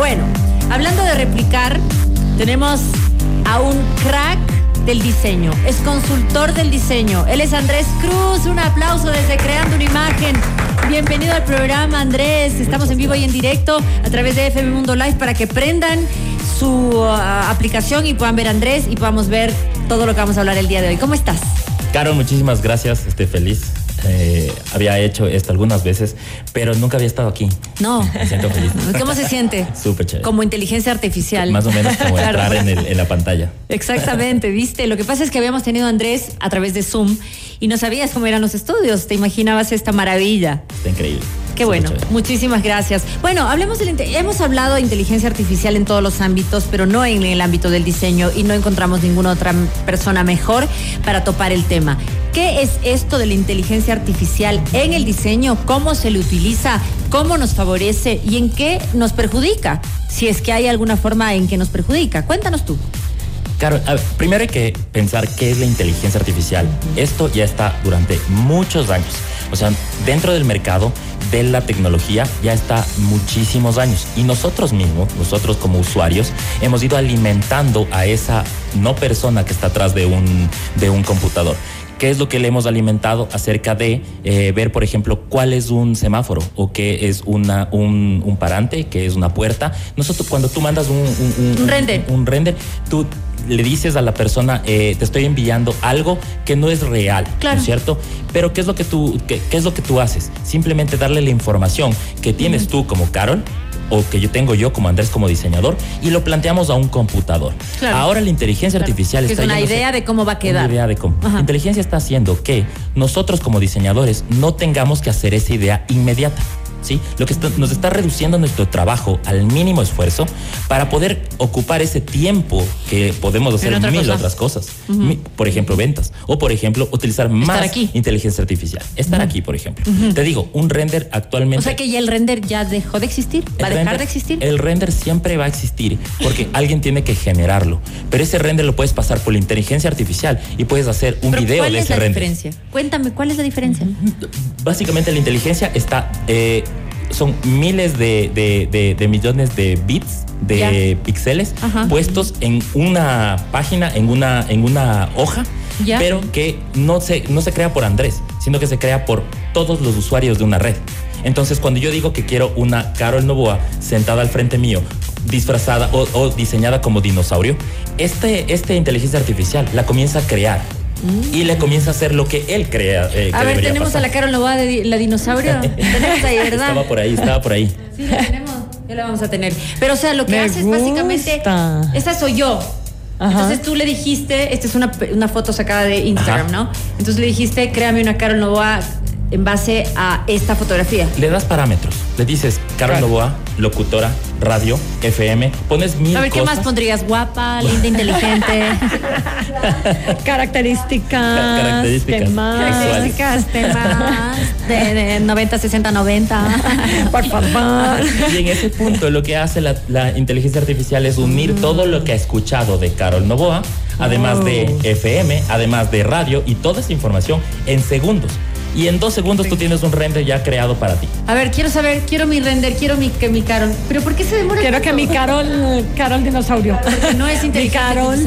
Bueno, hablando de replicar, tenemos a un crack del diseño, es consultor del diseño. Él es Andrés Cruz, un aplauso desde Creando una Imagen. Bienvenido al programa, Andrés. Estamos en vivo y en directo a través de FM Mundo Live para que prendan su uh, aplicación y puedan ver a Andrés y podamos ver todo lo que vamos a hablar el día de hoy. ¿Cómo estás? Caro, muchísimas gracias. Estoy feliz. Eh, había hecho esto algunas veces, pero nunca había estado aquí. No. Me siento feliz. ¿Cómo se siente? Súper chévere. Como inteligencia artificial. Más o menos como Claro. entrar en, el- en la pantalla. Exactamente, viste. Lo que pasa es que habíamos tenido a Andrés a través de Zoom y no sabías cómo eran los estudios. Te imaginabas esta maravilla. Está increíble. Qué bueno, muchísimas gracias. Bueno, hablemos del hemos hablado de inteligencia artificial en todos los ámbitos, pero no en el ámbito del diseño y no encontramos ninguna otra persona mejor para topar el tema. ¿Qué es esto de la inteligencia artificial en el diseño? ¿Cómo se le utiliza? ¿Cómo nos favorece y en qué nos perjudica? Si es que hay alguna forma en que nos perjudica. Cuéntanos tú. Claro, primero hay que pensar qué es la inteligencia artificial. Esto ya está durante muchos años. O sea, dentro del mercado de la tecnología ya está muchísimos años. Y nosotros mismos, nosotros como usuarios, hemos ido alimentando a esa no persona que está atrás de un, de un computador. ¿Qué es lo que le hemos alimentado acerca de eh, ver, por ejemplo, cuál es un semáforo o qué es una, un, un parante, qué es una puerta? Nosotros, cuando tú mandas un, un- Un render. un render, tú le dices a la persona, eh, te estoy enviando algo que no es real, Claro. ¿no es cierto? Pero ¿qué es lo que tú, qué, qué es lo que tú haces? Simplemente darle la información que tienes tú como Carol o que yo tengo yo como Andrés como diseñador y lo planteamos a un computador. Claro. Ahora la inteligencia Claro. artificial Que está es una idea de cómo va a quedar. Una idea de cómo. Ajá. La inteligencia está haciendo que nosotros como diseñadores no tengamos que hacer esa idea inmediata. ¿Sí? Lo que está- nos está reduciendo nuestro trabajo al mínimo esfuerzo para poder ocupar ese tiempo que podemos hacer otra mil cosa. otras cosas. Por ejemplo, ventas. O por ejemplo, utilizar más aquí. inteligencia artificial. Estar aquí, por ejemplo. Te digo, un render actualmente. O sea que ya el render ya dejó de existir. ¿Va a dejar render- de existir? El render siempre va a existir porque alguien tiene que generarlo. Pero ese render lo puedes pasar por la inteligencia artificial y puedes hacer un Pero video ¿Cuál de es ese la render. diferencia? Cuéntame, ¿cuál es la diferencia? Básicamente la inteligencia está, eh, son miles de, de- de- de millones de bits, de píxeles, puestos en una página, en una, en una hoja, pero que no se, no se crea por Andrés, sino que se crea por todos los usuarios de una red. Entonces, cuando yo digo que quiero una Carol Novoa sentada al frente mío, disfrazada o, o diseñada como dinosaurio, este, esta inteligencia artificial la comienza a crear y le comienza a hacer lo que él crea. eh. A que ver, tenemos pasar. a la Carol Novoa de di- la dinosaurio. tenemos ahí, ¿verdad? Estaba por ahí, estaba por ahí. Sí, la tenemos. Ya la vamos a tener. Pero, o sea, lo que Me haces básicamente. gusta. Esa soy yo. Ajá. Entonces tú le dijiste, esta es una, una foto sacada de Instagram, Ajá. ¿no? Entonces le dijiste, créame una Carol Novoa en base a esta fotografía. Le das parámetros. Le dices, Carol Claro. Novoa, locutora, radio, FM. Pones mil A ver, ¿qué cosas. más pondrías? Guapa, linda, inteligente. Características. Características temas. Características, temas de, de 90, 60, 90. Por favor. Y en ese punto lo que hace la, la inteligencia artificial es unir todo lo que ha escuchado de Carol Novoa, además de Oh. FM, además de radio y toda esa información en segundos. Y en dos segundos tú tienes un render ya creado para ti. A ver, quiero saber, quiero mi render, quiero mi, que mi Carol. ¿Pero por qué se demora Quiero que tanto? mi Carol, Carol dinosaurio. Porque no es Mi inteligencia Carol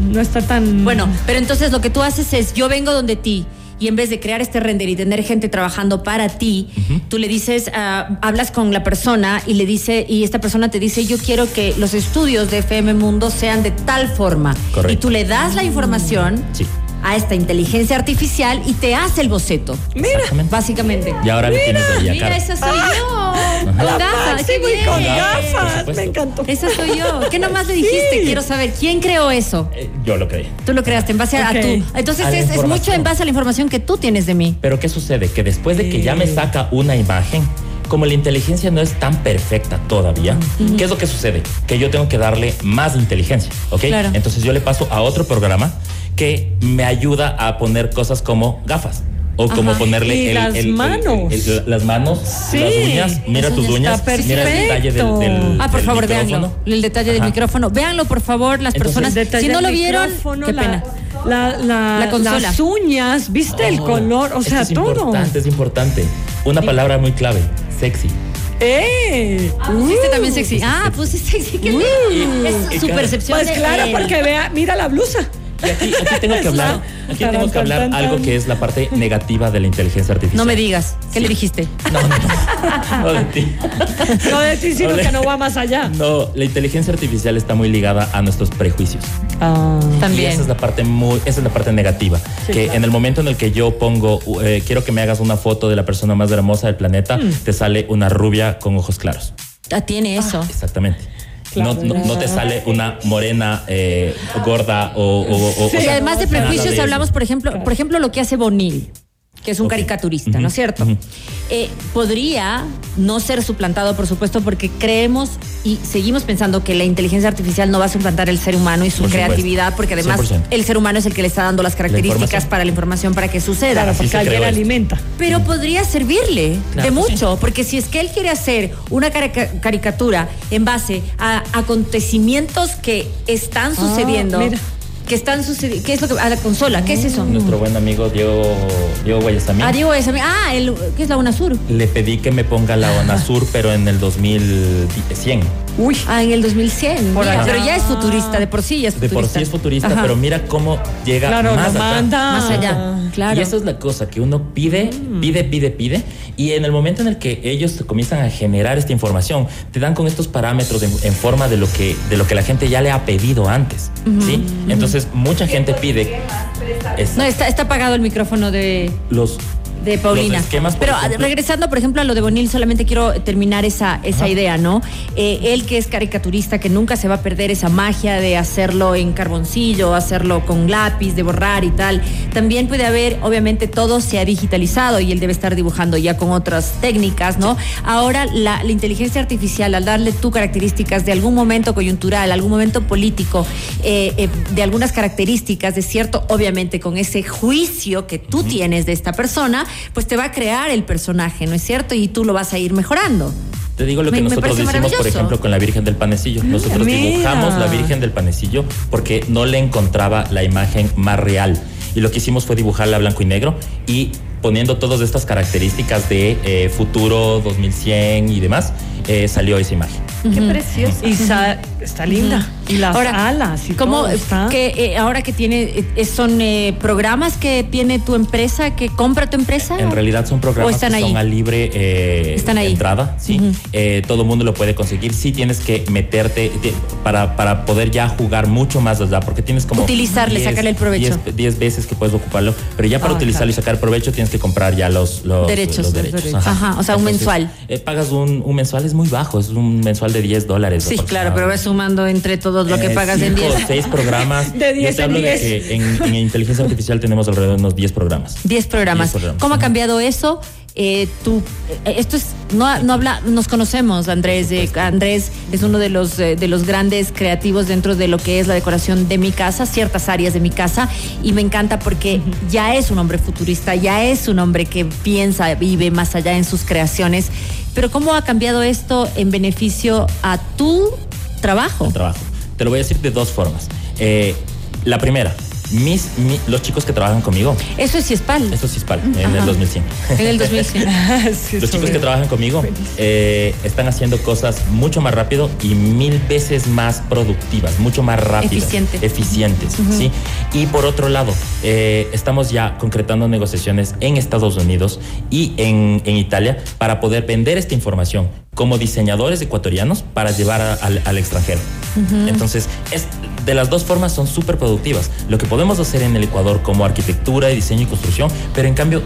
no está tan. Bueno, pero entonces lo que tú haces es, yo vengo donde ti y en vez de crear este render y tener gente trabajando para ti, tú le dices, ah, hablas con la persona y le dice, y esta persona te dice, yo quiero que los estudios de FM Mundo sean de tal forma. Correcto. Y tú le das la información Sí. A esta inteligencia artificial y te hace el boceto. Exactamente. Básicamente. Y ahora le tienes ahí a Mira, esa soy yo. Con La gafas, qué con bien. Por gafas. Me encantó. Esa soy yo. ¿Qué nomás le dijiste? Sí. Quiero saber, ¿quién creó eso? Eh, yo lo creí. Tú lo creaste en base a- tú. Entonces A es, es mucho en base a la información que tú tienes de mí. Pero ¿qué sucede? Que después de que ya me saca una imagen, como la inteligencia no es tan perfecta todavía, ¿qué es lo que sucede? Que yo tengo que darle más inteligencia, ¿ok? Claro. Entonces yo le paso a otro programa que me ayuda a poner cosas como gafas. O como Ajá. ponerle Y el- las el- manos. el- el- las manos, Sí. las uñas, mira Las tus uñas mira el detalle del, del- Ah, por del favor, micrófono. véanlo. El detalle del micrófono. Véanlo, por favor, las Entonces, personas. Si no lo vieron, qué la- pena. La, la- La consola. Las uñas, ¿viste el color? O sea, es todo. importante, es importante. Una palabra muy clave, sexy. ¡Eh! Ah, pusiste también sexy. Ah, pusiste sexy. Qué lindo. Es su percepción Pues claro, porque vea, mira la blusa. Y aquí, aquí tengo que hablar, aquí tengo que hablar algo que es la parte negativa de la inteligencia artificial. No me digas. ¿Qué le dijiste? No, no, no. No de ti. No de ti, sino Ole. que no va más allá. No, la inteligencia artificial está muy ligada a nuestros prejuicios. Ah. Y También. esa es la parte muy, esa es la parte negativa. Sí, que claro. en el momento en el que yo pongo, eh, quiero que me hagas una foto de la persona más hermosa del planeta, Mm. te sale una rubia con ojos claros. Ah, tiene eso. Exactamente. Claro. No, no, no te sale una morena eh, gorda o, o- o- o y sea, además de prejuicios hablamos, por ejemplo, por ejemplo, lo que hace Bonil, que es un caricaturista, ¿no es cierto? Eh, podría no ser suplantado, por supuesto, porque creemos y seguimos pensando que la inteligencia artificial no va a suplantar el ser humano y su Por supuesto. creatividad, porque además 100%. el ser humano es el que le está dando las características para la información para que suceda. Claro, porque alguien esto. alimenta. Pero podría servirle Claro de sí. mucho, porque si es que él quiere hacer una carica- caricatura en base a acontecimientos que están sucediendo, mira. Que están sucediendo, ¿qué es lo que a la consola? ¿Qué es eso? Nuestro buen amigo Diego, Diego Guayasamín. Ah, digo eso. Ah, el, ¿qué es la UNASUR? Le pedí que me ponga la ONASUR, pero en el 2100. Uy. Ah, en el 2100. Por mira, allá. pero ya es futurista, de por sí ya es De futurista. por sí es futurista, Ajá. pero mira cómo llega Claro, más manda. Más allá, claro. Y eso es la cosa, que uno pide, pide, pide, pide, y en el momento en el que ellos comienzan a generar esta información, te dan con estos parámetros en, en forma de lo, que, de lo que la gente ya le ha pedido antes, ¿sí? Entonces, mucha gente pide... No, está, está apagado el micrófono de, los de Paulina. Los esquemas, por Pero ejemplo- regresando, por ejemplo, a lo de Bonil, solamente quiero terminar esa, esa idea, ¿no? Eh, él que es caricaturista, que nunca se va a perder esa magia de hacerlo en carboncillo, hacerlo con lápiz, de borrar y tal. También puede haber, obviamente, todo se ha digitalizado y él debe estar dibujando ya con otras técnicas, ¿no? Ahora, la, la inteligencia artificial, al darle tú características de algún momento coyuntural, algún momento político, eh, eh, de algunas características, de cierto, obviamente, con ese juicio que tú tienes de esta persona, pues te va a crear el personaje, ¿no es cierto? Y tú lo vas a ir mejorando. Te digo lo que me nosotros hicimos, por ejemplo, con la Virgen del Panecillo. Nosotros mira. dibujamos la Virgen del Panecillo porque no le encontraba la imagen más real. Y lo que hicimos fue dibujarla a blanco y negro y poniendo todas estas características de eh, futuro 2100 y demás, eh, salió esa imagen. Qué preciosa. Y sa- está linda. Y las Ahora, alas y ¿cómo, todo está. que, eh, ahora que tiene, eh, son eh, programas que tiene tu empresa, que compra tu empresa? En realidad son ¿O programas están que ahí? son a libre eh, Están ahí. entrada, sí. Eh, todo el mundo lo puede conseguir. Sí tienes que meterte para, para poder ya jugar mucho más allá, porque tienes como... Utilizarle, sacarle el provecho. 10 veces que puedes ocuparlo, pero ya para Ah, utilizarlo claro. y sacar provecho tienes que comprar ya los, los Derechos. los Los derechos. Ajá, o sea, un mensual. eh, pagas un, un mensual, es muy bajo, es un mensual de 10 dólares. Sí, claro, pero vas sumando entre todos lo que Eh, pagas en cinco 10. o seis programas. De Yo 10 te en 10. en, en inteligencia artificial tenemos alrededor de unos 10 programas. 10 programas. 10 programas. ¿Cómo ha cambiado eso? Eh, tú, eh, esto es, no, no habla, nos conocemos, Andrés. eh, Andrés es uno de los, eh, de los grandes creativos dentro de lo que es la decoración de mi casa, ciertas áreas de mi casa, y me encanta porque ya es un hombre futurista, ya es un hombre que piensa, vive más allá en sus creaciones. Pero ¿cómo ha cambiado esto en beneficio a tu trabajo? el trabajo. Te lo voy a decir de dos formas. Eh, la primera, mis, mi- los chicos que trabajan conmigo, Eso es Ciespal, eso es pal, en Ajá. el 2100. en el 2000. Sí, Los chicos que trabajan conmigo eh, están haciendo cosas mucho más rápido y mil veces más productivas, mucho más rápidas. Eficiente. Eficientes, ¿sí? Y por otro lado, eh, estamos ya concretando negociaciones en Estados Unidos y en, en Italia para poder vender esta información como diseñadores ecuatorianos para llevar a- al extranjero. Entonces, es, de las dos formas son súper productivas. Lo que podemos hacer en el Ecuador como arquitectura, diseño y construcción, pero en cambio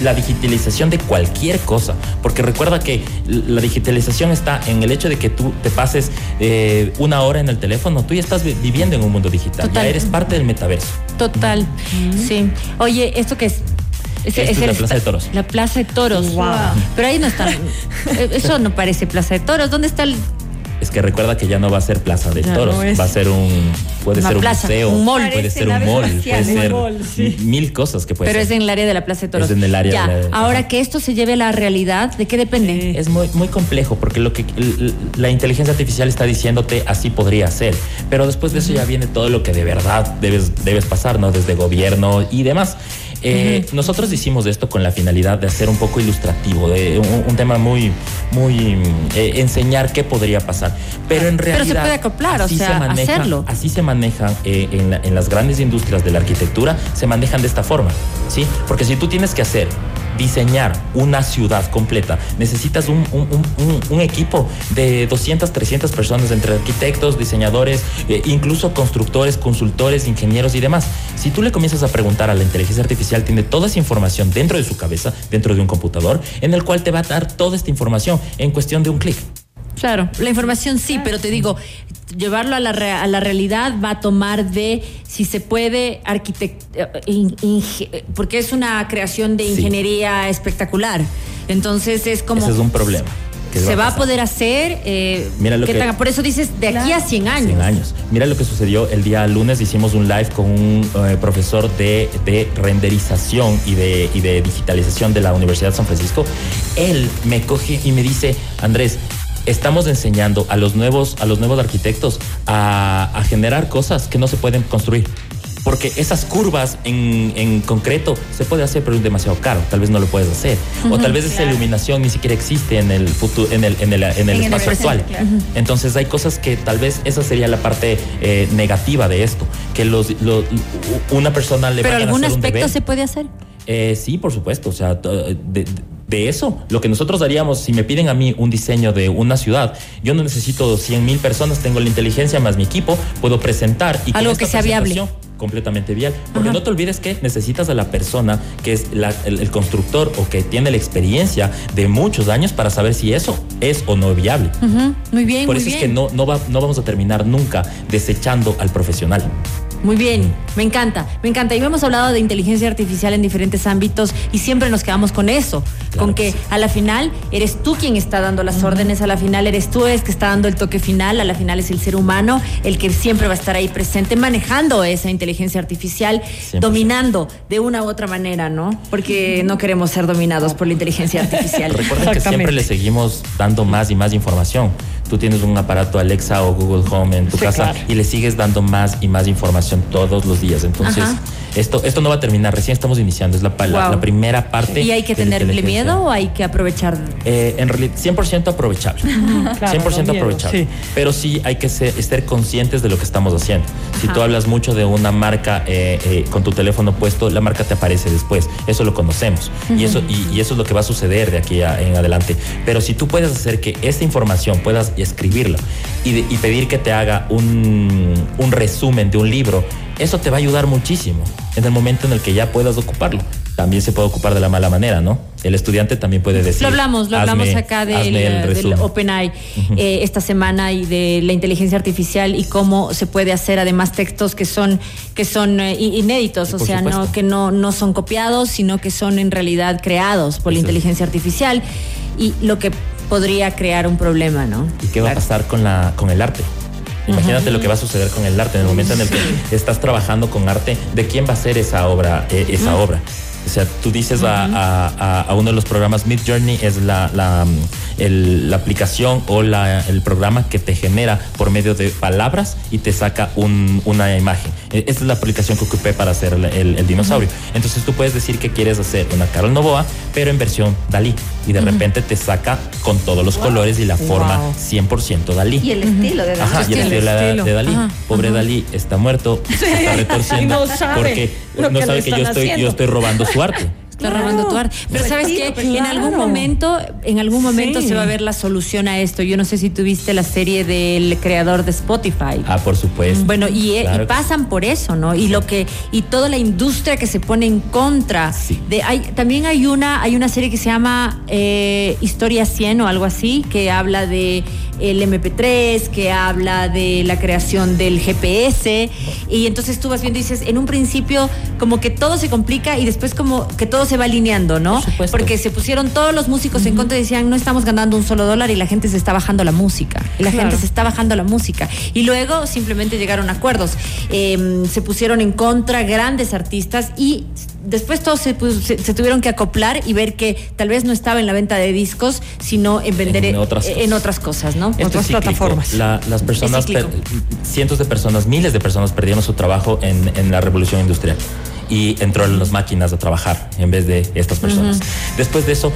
la digitalización de cualquier cosa, porque recuerda que la digitalización está en el hecho de que tú te pases eh, una hora en el teléfono, tú ya estás vi- viviendo en un mundo digital, Total. ya eres parte del metaverso. Total, sí. Oye, ¿esto qué es? Es ese la Plaza de Toros. La Plaza de Toros. Wow. Pero ahí no está. Eso no parece Plaza de Toros. ¿Dónde está el- Es que recuerda que ya no va a ser Plaza de Ya Toros, no va a ser un, puede Una ser un plaza, museo, un mall. puede ser un mall, espacial. puede ser mall, sí. mil cosas que puede Pero ser. es en el área de la Plaza de Toros. Es en el área Ya. de la- Ahora ajá. que esto se lleve a la realidad, ¿de qué depende? Es muy, muy complejo porque lo que la inteligencia artificial está diciéndote así podría ser, pero después de eso ya viene todo lo que de verdad debes, debes pasar, ¿no? Desde gobierno y demás. Eh, nosotros hicimos esto con la finalidad de hacer un poco ilustrativo, de un, tema muy, muy eh, enseñar qué podría pasar. Pero en realidad. Pero se puede acoplar, o sea, hacerlo. Así se manejan eh, en, en las grandes industrias de la arquitectura, se manejan de esta forma, ¿sí? Porque si tú tienes que hacer diseñar una ciudad completa, necesitas un, equipo de 200, 300 personas entre arquitectos, diseñadores, eh, incluso constructores, consultores, ingenieros y demás. Si tú le comienzas a preguntar a la inteligencia artificial, tiene toda esa información dentro de su cabeza, dentro de un computador, en el cual te va a dar toda esta información en cuestión de un clic. Claro, la información sí, pero te digo, llevarlo a la, a la realidad va a tomar de si se puede arquitectar, eh, porque es una creación de ingeniería espectacular. Entonces es como... Ese es un problema. se va a, poder hacer. Eh, Mira lo que, por eso dices de aquí a 100 años. 100 años. Mira lo que sucedió el día lunes. Hicimos un live con un eh, profesor de, de, renderización y de, y de digitalización de la Universidad de San Francisco. Él me coge y me dice: Andrés, estamos enseñando a los nuevos, a los nuevos arquitectos a, generar cosas que no se pueden construir. Porque esas curvas en, concreto se puede hacer, pero es demasiado caro. Tal vez no lo puedes hacer. o tal vez esa iluminación ni siquiera existe en el futuro, en el, en el, espacio actual. Entonces hay cosas que tal vez esa sería la parte eh, negativa de esto. Que los, una persona le Pero algún aspecto se puede hacer. Eh, sí, por supuesto. O sea, de, de eso. Lo que nosotros haríamos, si me piden a mí un diseño de una ciudad, yo no necesito 100 mil personas, tengo la inteligencia más mi equipo, puedo presentar y algo que sea viable completamente viable. Porque no te olvides que necesitas a la persona que es el, constructor o que tiene la experiencia de muchos años para saber si eso es o no viable. Muy bien. Por eso es que no, no, va, no vamos a terminar nunca desechando al profesional. Muy bien, me encanta, me encanta. Y hemos hablado de inteligencia artificial en diferentes ámbitos y siempre nos quedamos con eso, con que, a la final eres tú quien está dando las órdenes, a la final eres tú el que está dando el toque final, a la final es el ser humano el que siempre va a estar ahí presente, manejando esa inteligencia artificial, dominando de una u otra manera, ¿no? Porque no queremos ser dominados por la inteligencia artificial. Recuerden que siempre le seguimos dando más y más información tú tienes un aparato Alexa o Google Home en tu casa y le sigues dando más y más información todos los días. Entonces, esto, esto no va a terminar, recién estamos iniciando, es la, la, primera parte. ¿Y hay que tenerle miedo o hay que aprovechar? Eh, en realidad, 100% aprovechable. 100% aprovechable. Pero sí hay que ser, estar conscientes de lo que estamos haciendo. Si tú hablas mucho de una marca eh, eh, con tu teléfono puesto, la marca te aparece después. Eso lo conocemos. y, eso, y, eso es lo que va a suceder de aquí en adelante. Pero si tú puedes hacer que esta información puedas escribirla y, y pedir que te haga un, un resumen de un libro, eso te va a ayudar muchísimo en el momento en el que ya puedas ocuparlo. También se puede ocupar de la mala manera, ¿no? El estudiante también puede decir. Lo hablamos, lo hablamos acá del, del OpenAI eh, esta semana y de la inteligencia artificial y cómo se puede hacer además textos que son que son eh, inéditos, o sea, no que no no son copiados, sino que son en realidad creados por la inteligencia artificial y lo que podría crear un problema, ¿no? ¿Y qué va a pasar con la con el arte? Imagínate lo que va a suceder con el arte en el momento en el que estás trabajando con arte, ¿de quién va a ser esa obra? Eh, esa obra? O sea, tú dices a, uno de los programas, Mid Journey es la, la, la aplicación o la, el programa que te genera por medio de palabras y te saca un, una imagen. E, esta es la aplicación que ocupé para hacer el, dinosaurio. Entonces tú puedes decir que quieres hacer una Carol Novoa, pero en versión Dalí. Y de repente te saca con todos los colores y la forma 100% Dalí. Y el estilo de Dalí. Ajá, y el estilo. de, Dalí. Pobre Dalí está muerto, se está retorciendo porque no sabe que yo estoy, yo estoy robando su arte. Está robando tu arte. Pero sabes que en algún momento, en algún momento se va a ver la solución a esto. Yo no sé si tuviste la serie del creador de Spotify. Ah, por supuesto. Bueno, y, eh, pasan por eso, ¿no? Y lo que y toda la industria que se pone en contra. De, hay, también hay una hay una serie que se llama eh, Historia 100 o algo así que habla de el MP3, que habla de la creación del GPS. Y entonces tú vas viendo y dices, en un principio como que todo se complica y después como que todo se va alineando, ¿no? Porque se pusieron todos los músicos en contra y decían, no estamos ganando un solo dólar y la gente se está bajando la música. Y la gente se está bajando la música. Y luego simplemente llegaron a acuerdos. Em, se pusieron en contra grandes artistas y después todos se, tuvieron que acoplar y ver que tal vez no estaba en la venta de discos, sino en vender en otras, en otras cosas, ¿no? otras plataformas. las personas, cientos de personas, miles de personas perdieron su trabajo en, en la revolución industrial y entró en las máquinas a trabajar en vez de estas personas. Después de eso,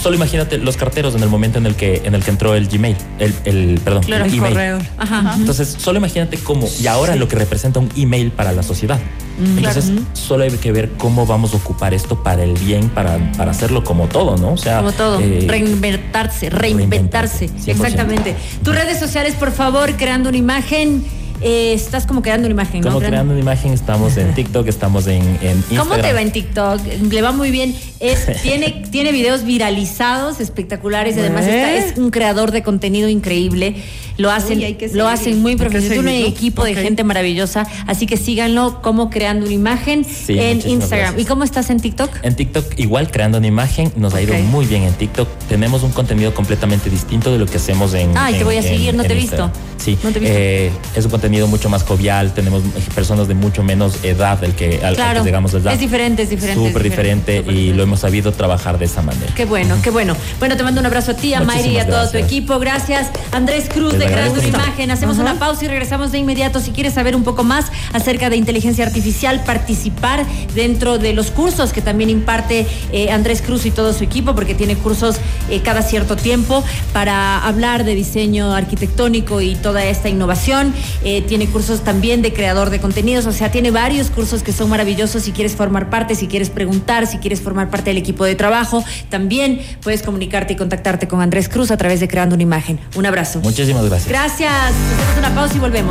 solo imagínate los carteros en el momento en el que, en el que entró el Gmail, el, el perdón, Claro, el el email. Ajá. Entonces, solo imagínate cómo, y ahora lo que representa un email para la sociedad. Entonces, solo hay que ver cómo vamos a ocupar esto para el bien, para, para hacerlo como todo, ¿no? O sea, Como todo, eh, reinventarse, reinventarse. reinventarse, 100%. Exactamente. Tus redes sociales, por favor, creando una imagen. Eh, estás como creando una imagen, ¿no? como creando una imagen, estamos en TikTok, estamos en, en Instagram. ¿Cómo te va en TikTok? Le va muy bien. Es, tiene, tiene videos viralizados, espectaculares, y además está- es un creador de contenido increíble. Lo hacen, Uy, lo hacen muy profesional. Es un equipo de gente maravillosa. Así que síganlo como creando una imagen Sí, en Instagram. gracias. ¿Y cómo estás en TikTok? En TikTok igual creando una imagen, nos ha ido muy bien en TikTok. Tenemos un contenido completamente distinto de lo que hacemos en Ay, te en- voy a seguir, no te he visto. Sí, No te he visto. eh, es un contenido mucho más jovial, tenemos personas de mucho menos edad del que, al, al Claro, que llegamos edad. es diferente, es diferente, Súper es diferente, y diferente. lo hemos sabido trabajar de esa manera. Qué bueno, qué bueno. Bueno, te mando un abrazo a ti, a Mayri y a todo tu equipo. Gracias. Andrés Cruz Les de mucho. Imagen. Hacemos una pausa y regresamos de inmediato. Si quieres saber un poco más acerca de inteligencia artificial, participar dentro de los cursos que también imparte eh, Andrés Cruz y todo su equipo, porque tiene cursos eh, cada cierto tiempo para hablar de diseño arquitectónico y toda esta innovación. Eh, tiene cursos también de creador de contenidos, o sea, tiene varios cursos que son maravillosos. Si quieres formar parte, si quieres preguntar, si quieres formar parte del equipo de trabajo, también puedes comunicarte y contactarte con Andrés Cruz a través de Creando una Imagen. Un abrazo. Muchísimas gracias. Gracias. Hacemos una pausa y volvemos.